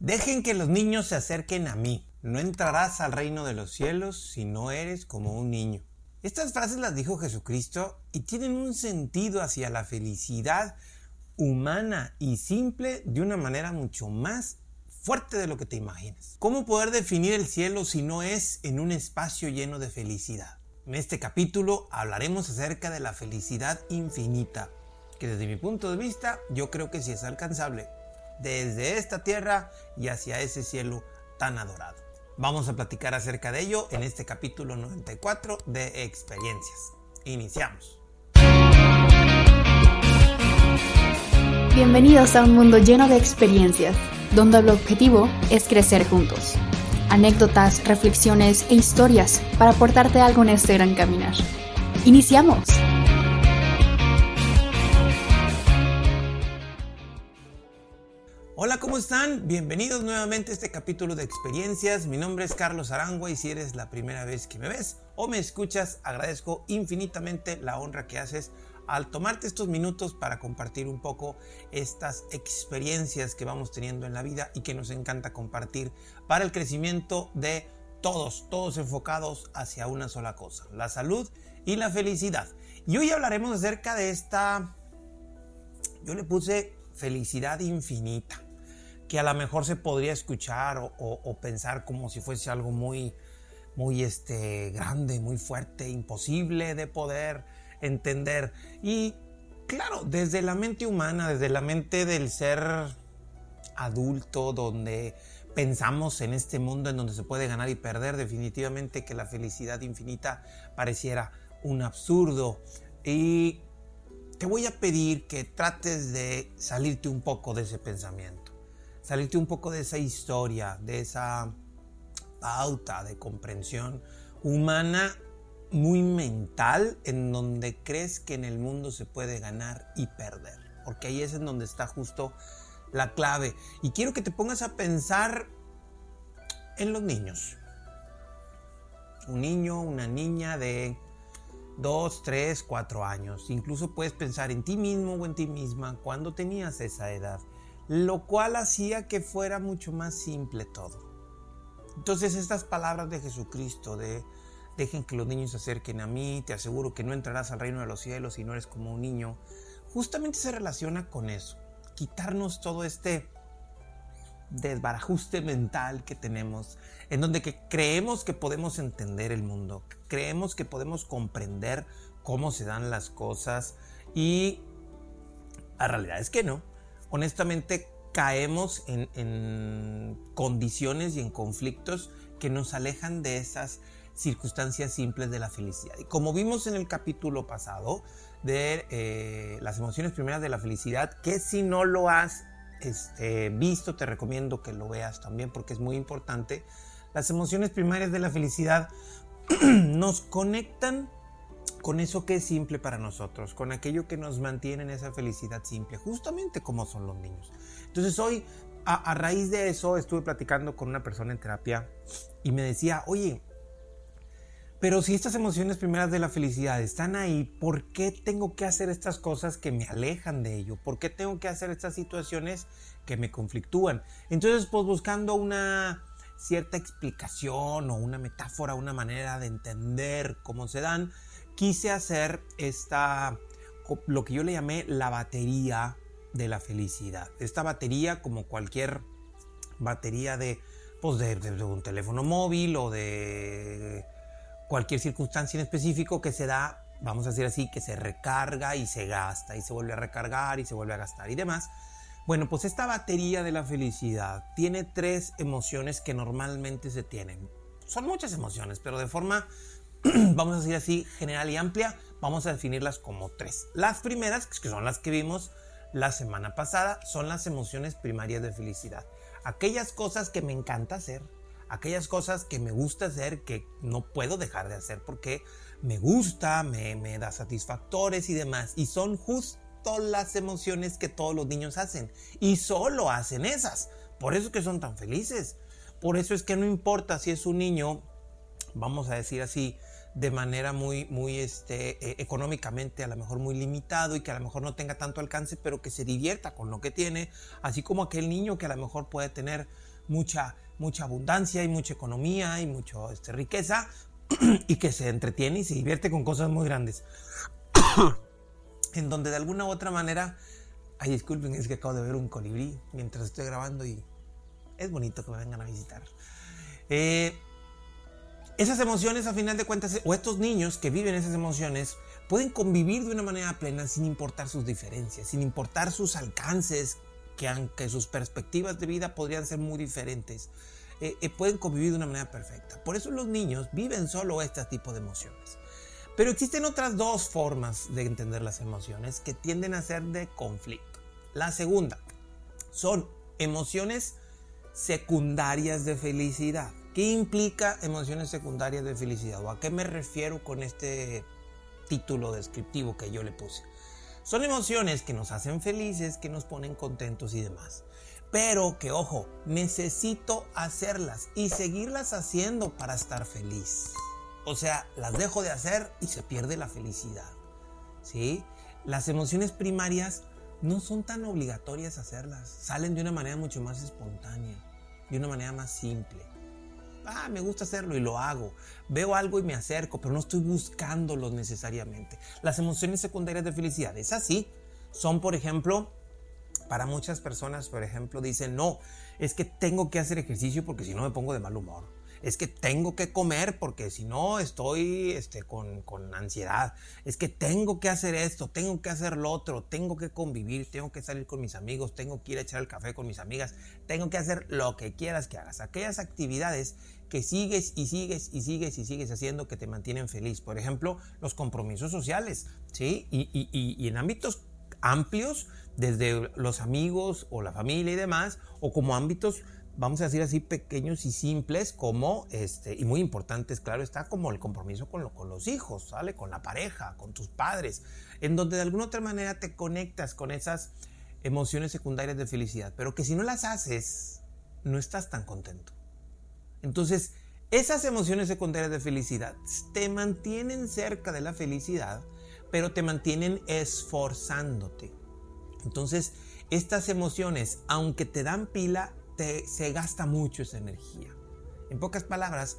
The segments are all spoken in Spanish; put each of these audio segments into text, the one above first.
Dejen que los niños se acerquen a mí. No entrarás al reino de los cielos si no eres como un niño. Estas frases las dijo Jesucristo y tienen un sentido hacia la felicidad humana y simple de una manera mucho más fuerte de lo que te imaginas. ¿Cómo poder definir el cielo si no es en un espacio lleno de felicidad? En este capítulo hablaremos acerca de la felicidad infinita, que desde mi punto de vista yo creo que sí es alcanzable, desde esta tierra y hacia ese cielo tan adorado. Vamos a platicar acerca de ello en este capítulo 94 de Experiencias. Iniciamos. Bienvenidos a un mundo lleno de experiencias, donde el objetivo es crecer juntos. Anécdotas, reflexiones e historias para aportarte algo en este gran caminar. ¡Iniciamos! Hola, ¿cómo están? Bienvenidos nuevamente a este capítulo de experiencias. Mi nombre es Carlos Arangua y si eres la primera vez que me ves o me escuchas, agradezco infinitamente la honra que haces al tomarte estos minutos para compartir un poco estas experiencias que vamos teniendo en la vida y que nos encanta compartir para el crecimiento de todos, todos enfocados hacia una sola cosa, la salud y la felicidad. Y hoy hablaremos acerca de esta, yo le puse felicidad infinita que a lo mejor se podría escuchar o, pensar como si fuese algo muy, muy este, grande, muy fuerte, imposible de poder entender. Y claro, desde la mente humana, desde la mente del ser adulto, donde pensamos en este mundo en donde se puede ganar y perder, definitivamente que la felicidad infinita pareciera un absurdo. Y te voy a pedir que trates de salirte un poco de ese pensamiento salirte un poco de esa historia, de esa pauta de comprensión humana muy mental en donde crees que en el mundo se puede ganar y perder. Porque ahí es en donde está justo la clave. Y quiero que te pongas a pensar en los niños. Un niño, una niña de 2, 3, 4 años. Incluso puedes pensar en ti mismo o en ti misma cuando tenías esa edad lo cual hacía que fuera mucho más simple todo. Entonces estas palabras de Jesucristo de dejen que los niños se acerquen a mí, te aseguro que no entrarás al reino de los cielos si no eres como un niño, justamente se relaciona con eso, quitarnos todo este desbarajuste mental que tenemos, en donde creemos que podemos entender el mundo, creemos que podemos comprender cómo se dan las cosas y la realidad es que no honestamente caemos en, condiciones y en conflictos que nos alejan de esas circunstancias simples de la felicidad. Y como vimos en el capítulo pasado de eh, las emociones primeras de la felicidad, que si no lo has este, visto, te recomiendo que lo veas también porque es muy importante. Las emociones primarias de la felicidad nos conectan con eso que es simple para nosotros, con aquello que nos mantiene en esa felicidad simple, justamente como son los niños. Entonces hoy, a, raíz de eso, estuve platicando con una persona en terapia y me decía, oye, pero si estas emociones primeras de la felicidad están ahí, ¿por qué tengo que hacer estas cosas que me alejan de ello? ¿Por qué tengo que hacer estas situaciones que me conflictúan? Entonces, pues buscando una cierta explicación o una metáfora, una manera de entender cómo se dan, quise hacer esta, lo que yo le llamé la batería de la felicidad. Esta batería, como cualquier batería de, pues de, un teléfono móvil o de cualquier circunstancia en específico que se da, vamos a decir así, que se recarga y se gasta y se vuelve a recargar y se vuelve a gastar y demás. Bueno, pues esta batería de la felicidad tiene tres emociones que normalmente se tienen. Son muchas emociones, pero de forma vamos a decir así, general y amplia, vamos a definirlas como tres. Las primeras, que son las que vimos la semana pasada, son las emociones primarias de felicidad. Aquellas cosas que me encanta hacer, aquellas cosas que me gusta hacer, que no puedo dejar de hacer porque me gusta, me, me da satisfactores y demás. Y son justo las emociones que todos los niños hacen. Y solo hacen esas. Por eso que son tan felices. Por eso es que no importa si es un niño, vamos a decir así, de manera muy, muy este, eh, económicamente a lo mejor muy limitado y que a lo mejor no tenga tanto alcance, pero que se divierta con lo que tiene, así como aquel niño que a lo mejor puede tener mucha, mucha abundancia y mucha economía y mucha este, riqueza y que se entretiene y se divierte con cosas muy grandes. en donde de alguna u otra manera, ay disculpen, es que acabo de ver un colibrí mientras estoy grabando y es bonito que me vengan a visitar. Eh, esas emociones, a final de cuentas, o estos niños que viven esas emociones, pueden convivir de una manera plena sin importar sus diferencias, sin importar sus alcances, que aunque sus perspectivas de vida podrían ser muy diferentes, eh, eh, pueden convivir de una manera perfecta. Por eso los niños viven solo este tipo de emociones. Pero existen otras dos formas de entender las emociones que tienden a ser de conflicto. La segunda son emociones secundarias de felicidad. ¿Qué implica emociones secundarias de felicidad? ¿O a qué me refiero con este título descriptivo que yo le puse? Son emociones que nos hacen felices, que nos ponen contentos y demás. Pero que, ojo, necesito hacerlas y seguirlas haciendo para estar feliz. O sea, las dejo de hacer y se pierde la felicidad. ¿Sí? Las emociones primarias no son tan obligatorias hacerlas. Salen de una manera mucho más espontánea, de una manera más simple ah, me gusta hacerlo y lo hago. Veo algo y me acerco, pero no estoy buscándolo necesariamente. Las emociones secundarias de felicidad, es así. Son, por ejemplo, para muchas personas, por ejemplo, dicen, no, es que tengo que hacer ejercicio porque si no me pongo de mal humor es que tengo que comer porque si no estoy este, con, con, ansiedad, es que tengo que hacer esto, tengo que hacer lo otro, tengo que convivir, tengo que salir con mis amigos, tengo que ir a echar el café con mis amigas, tengo que hacer lo que quieras que hagas, aquellas actividades que sigues y sigues y sigues y sigues haciendo que te mantienen feliz. Por ejemplo, los compromisos sociales, ¿sí? Y, y, y, y en ámbitos amplios, desde los amigos o la familia y demás, o como ámbitos vamos a decir así, pequeños y simples, como, este, y muy importantes, claro, está como el compromiso con, lo, con los hijos, ¿sale? Con la pareja, con tus padres, en donde de alguna otra manera te conectas con esas emociones secundarias de felicidad, pero que si no las haces, no estás tan contento. Entonces, esas emociones secundarias de felicidad te mantienen cerca de la felicidad, pero te mantienen esforzándote. Entonces, estas emociones, aunque te dan pila, se gasta mucho esa energía. En pocas palabras,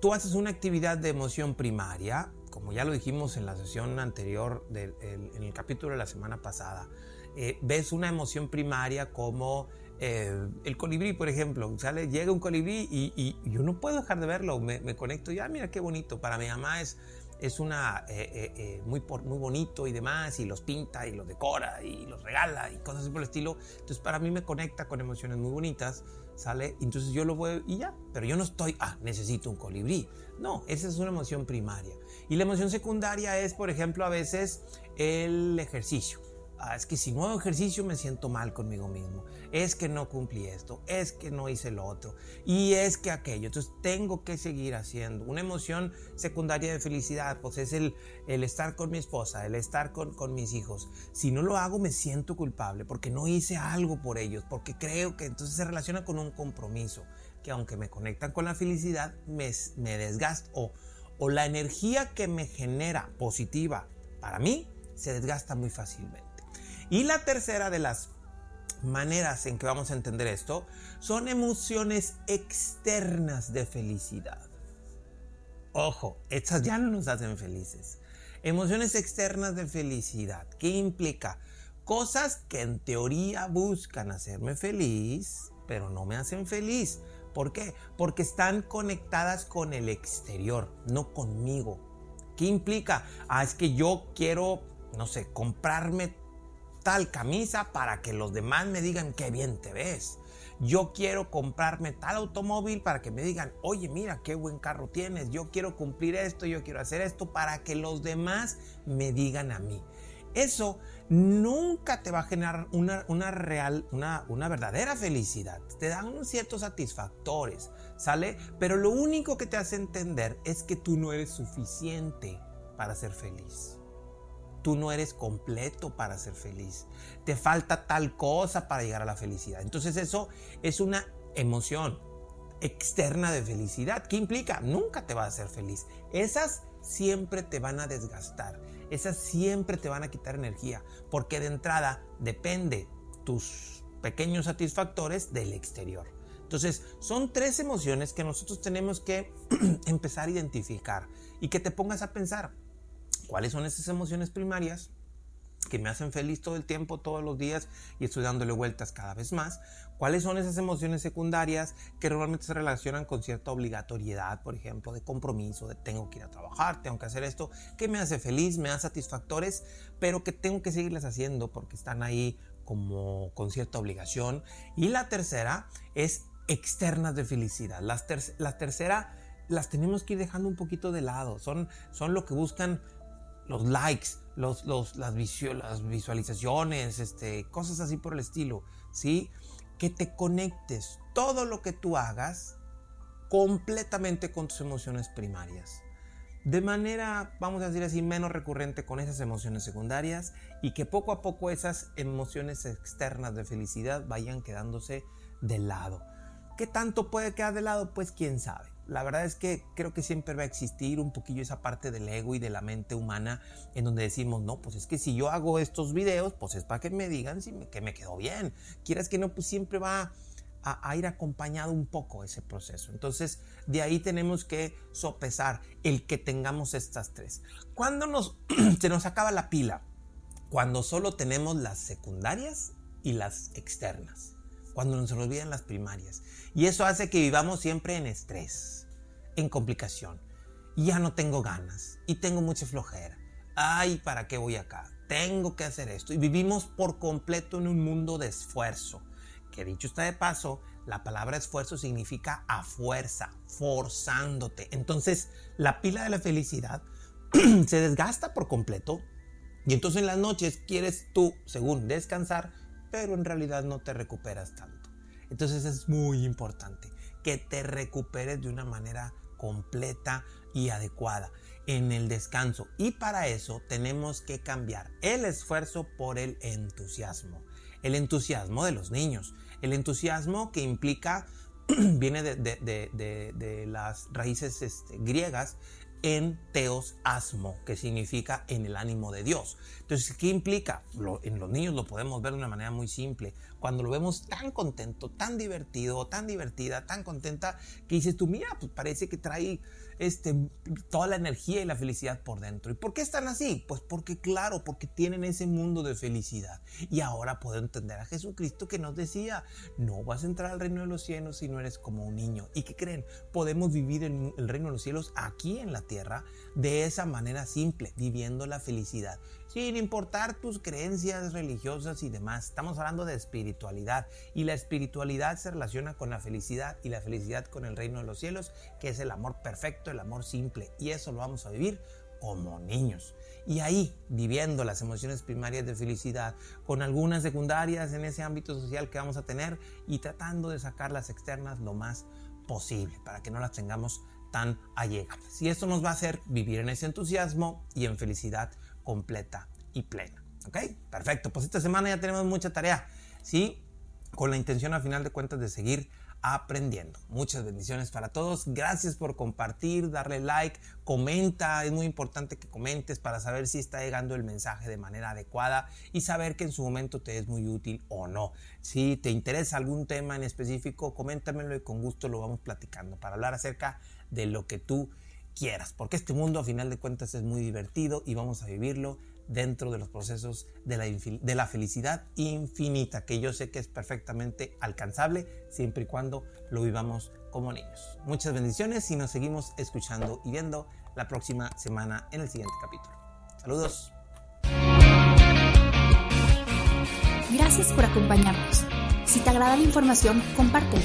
tú haces una actividad de emoción primaria, como ya lo dijimos en la sesión anterior, en el capítulo de la semana pasada, eh, ves una emoción primaria como eh, el colibrí, por ejemplo, sale, llega un colibrí y, yo no puedo dejar de verlo, me, me conecto, ya mira qué bonito, para mi mamá es es una eh, eh, eh, muy, muy bonito y demás, y los pinta y los decora y los regala y cosas así por el estilo. Entonces para mí me conecta con emociones muy bonitas, ¿sale? Entonces yo lo voy y ya, pero yo no estoy, ah, necesito un colibrí. No, esa es una emoción primaria. Y la emoción secundaria es, por ejemplo, a veces el ejercicio. Ah, es que si no hago ejercicio me siento mal conmigo mismo, es que no cumplí esto, es que no hice lo otro y es que aquello. Entonces tengo que seguir haciendo. Una emoción secundaria de felicidad, pues es el, estar con mi esposa, el estar con, mis hijos. Si no lo hago me siento culpable porque no hice algo por ellos, porque creo que entonces se relaciona con un compromiso que aunque me conectan con la felicidad, me, me o la energía que me genera positiva para mí se desgasta muy fácilmente. Y la tercera de las maneras en que vamos a entender esto son emociones externas de felicidad. Ojo, estas ya no nos hacen felices. Emociones externas de felicidad. ¿Qué implica? Cosas que en teoría buscan hacerme feliz, pero no me hacen feliz. ¿Por qué? Porque están conectadas con el exterior, no conmigo. ¿Qué implica? Ah, es que yo quiero, no sé, comprarme tal camisa para que los demás me digan qué bien te ves. Yo quiero comprarme tal automóvil para que me digan, oye, mira qué buen carro tienes. Yo quiero cumplir esto, yo quiero hacer esto para que los demás me digan a mí. Eso nunca te va a generar una, una real, una, una verdadera felicidad. Te dan ciertos satisfactores, ¿sale? Pero lo único que te hace entender es que tú no eres suficiente para ser feliz tú no eres completo para ser feliz. Te falta tal cosa para llegar a la felicidad. Entonces eso es una emoción. externa de felicidad. ¿Qué implica? Nunca te va a hacer feliz. Esas siempre te van a desgastar. Esas siempre te van a quitar energía. Porque de entrada depende tus pequeños satisfactores del exterior. Entonces, son tres emociones que nosotros tenemos que empezar a identificar y que te pongas a pensar cuáles son esas emociones primarias que me hacen feliz todo el tiempo, todos los días y estoy dándole vueltas cada vez más. ¿Cuáles son esas emociones secundarias que normalmente se relacionan con cierta obligatoriedad, por ejemplo, de compromiso, de tengo que ir a trabajar, tengo que hacer esto, que me hace feliz, me da satisfactores, pero que tengo que seguirles haciendo porque están ahí como con cierta obligación. Y la tercera es externas de felicidad. Las la tercera las tenemos que ir dejando un poquito de lado. Son, son lo que buscan los likes, los, los, las, las visualizaciones, este, cosas así por el estilo. ¿sí? Que te conectes todo lo que tú hagas completamente con tus emociones primarias. De manera, vamos a decir así, menos recurrente con esas emociones secundarias y que poco a poco esas emociones externas de felicidad vayan quedándose de lado. ¿Qué tanto puede quedar de lado? Pues quién sabe. La verdad es que creo que siempre va a existir un poquillo esa parte del ego y de la mente humana en donde decimos, no, pues es que si yo hago estos videos, pues es para que me digan si me, que me quedó bien. Quieras que no, pues siempre va a, ir acompañado un poco ese proceso. Entonces, de ahí tenemos que sopesar el que tengamos estas tres. Cuando nos, se nos acaba la pila? Cuando solo tenemos las secundarias y las externas cuando nos olvidan las primarias. Y eso hace que vivamos siempre en estrés, en complicación. Ya no tengo ganas y tengo mucha flojera. Ay, ¿para qué voy acá? Tengo que hacer esto. Y vivimos por completo en un mundo de esfuerzo. Que dicho está de paso, la palabra esfuerzo significa a fuerza, forzándote. Entonces, la pila de la felicidad se desgasta por completo. Y entonces en las noches quieres tú, según descansar, pero en realidad no te recuperas tanto. Entonces es muy importante que te recuperes de una manera completa y adecuada en el descanso. Y para eso tenemos que cambiar el esfuerzo por el entusiasmo. El entusiasmo de los niños. El entusiasmo que implica, viene de, las raíces este, griegas, en teos asmo, que significa en el ánimo de Dios. Entonces, ¿qué implica? en los niños lo podemos ver de una manera muy simple. Cuando lo vemos tan contento, tan divertido, tan divertida, tan contenta, que dices tú, mira, pues parece que trae este, toda la energía y la felicidad por dentro. ¿Y por qué están así? Pues porque, claro, porque tienen ese mundo de felicidad. Y ahora puedo entender a Jesucristo que nos decía, no vas a entrar al reino de los cielos si no eres como un niño. ¿Y qué creen? Podemos vivir en el reino de los cielos aquí en la tierra de esa manera simple, viviendo la felicidad sin importar tus creencias religiosas y demás. Estamos hablando de espiritualidad y la espiritualidad se relaciona con la felicidad y la felicidad con el reino de los cielos, que es el amor perfecto, el amor simple. Y eso lo vamos a vivir como niños. Y ahí, viviendo las emociones primarias de felicidad, con algunas secundarias en ese ámbito social que vamos a tener y tratando de sacar las externas lo más posible para que no las tengamos tan allegadas. Y esto nos va a hacer vivir en ese entusiasmo y en felicidad completa y plena. ¿Ok? Perfecto. Pues esta semana ya tenemos mucha tarea. ¿Sí? Con la intención al final de cuentas de seguir aprendiendo. Muchas bendiciones para todos. Gracias por compartir, darle like, comenta. Es muy importante que comentes para saber si está llegando el mensaje de manera adecuada y saber que en su momento te es muy útil o no. Si te interesa algún tema en específico, coméntamelo y con gusto lo vamos platicando para hablar acerca de lo que tú quieras, porque este mundo a final de cuentas es muy divertido y vamos a vivirlo dentro de los procesos de la, de la felicidad infinita, que yo sé que es perfectamente alcanzable siempre y cuando lo vivamos como niños. Muchas bendiciones y nos seguimos escuchando y viendo la próxima semana en el siguiente capítulo. Saludos. Gracias por acompañarnos. Si te agrada la información, compártela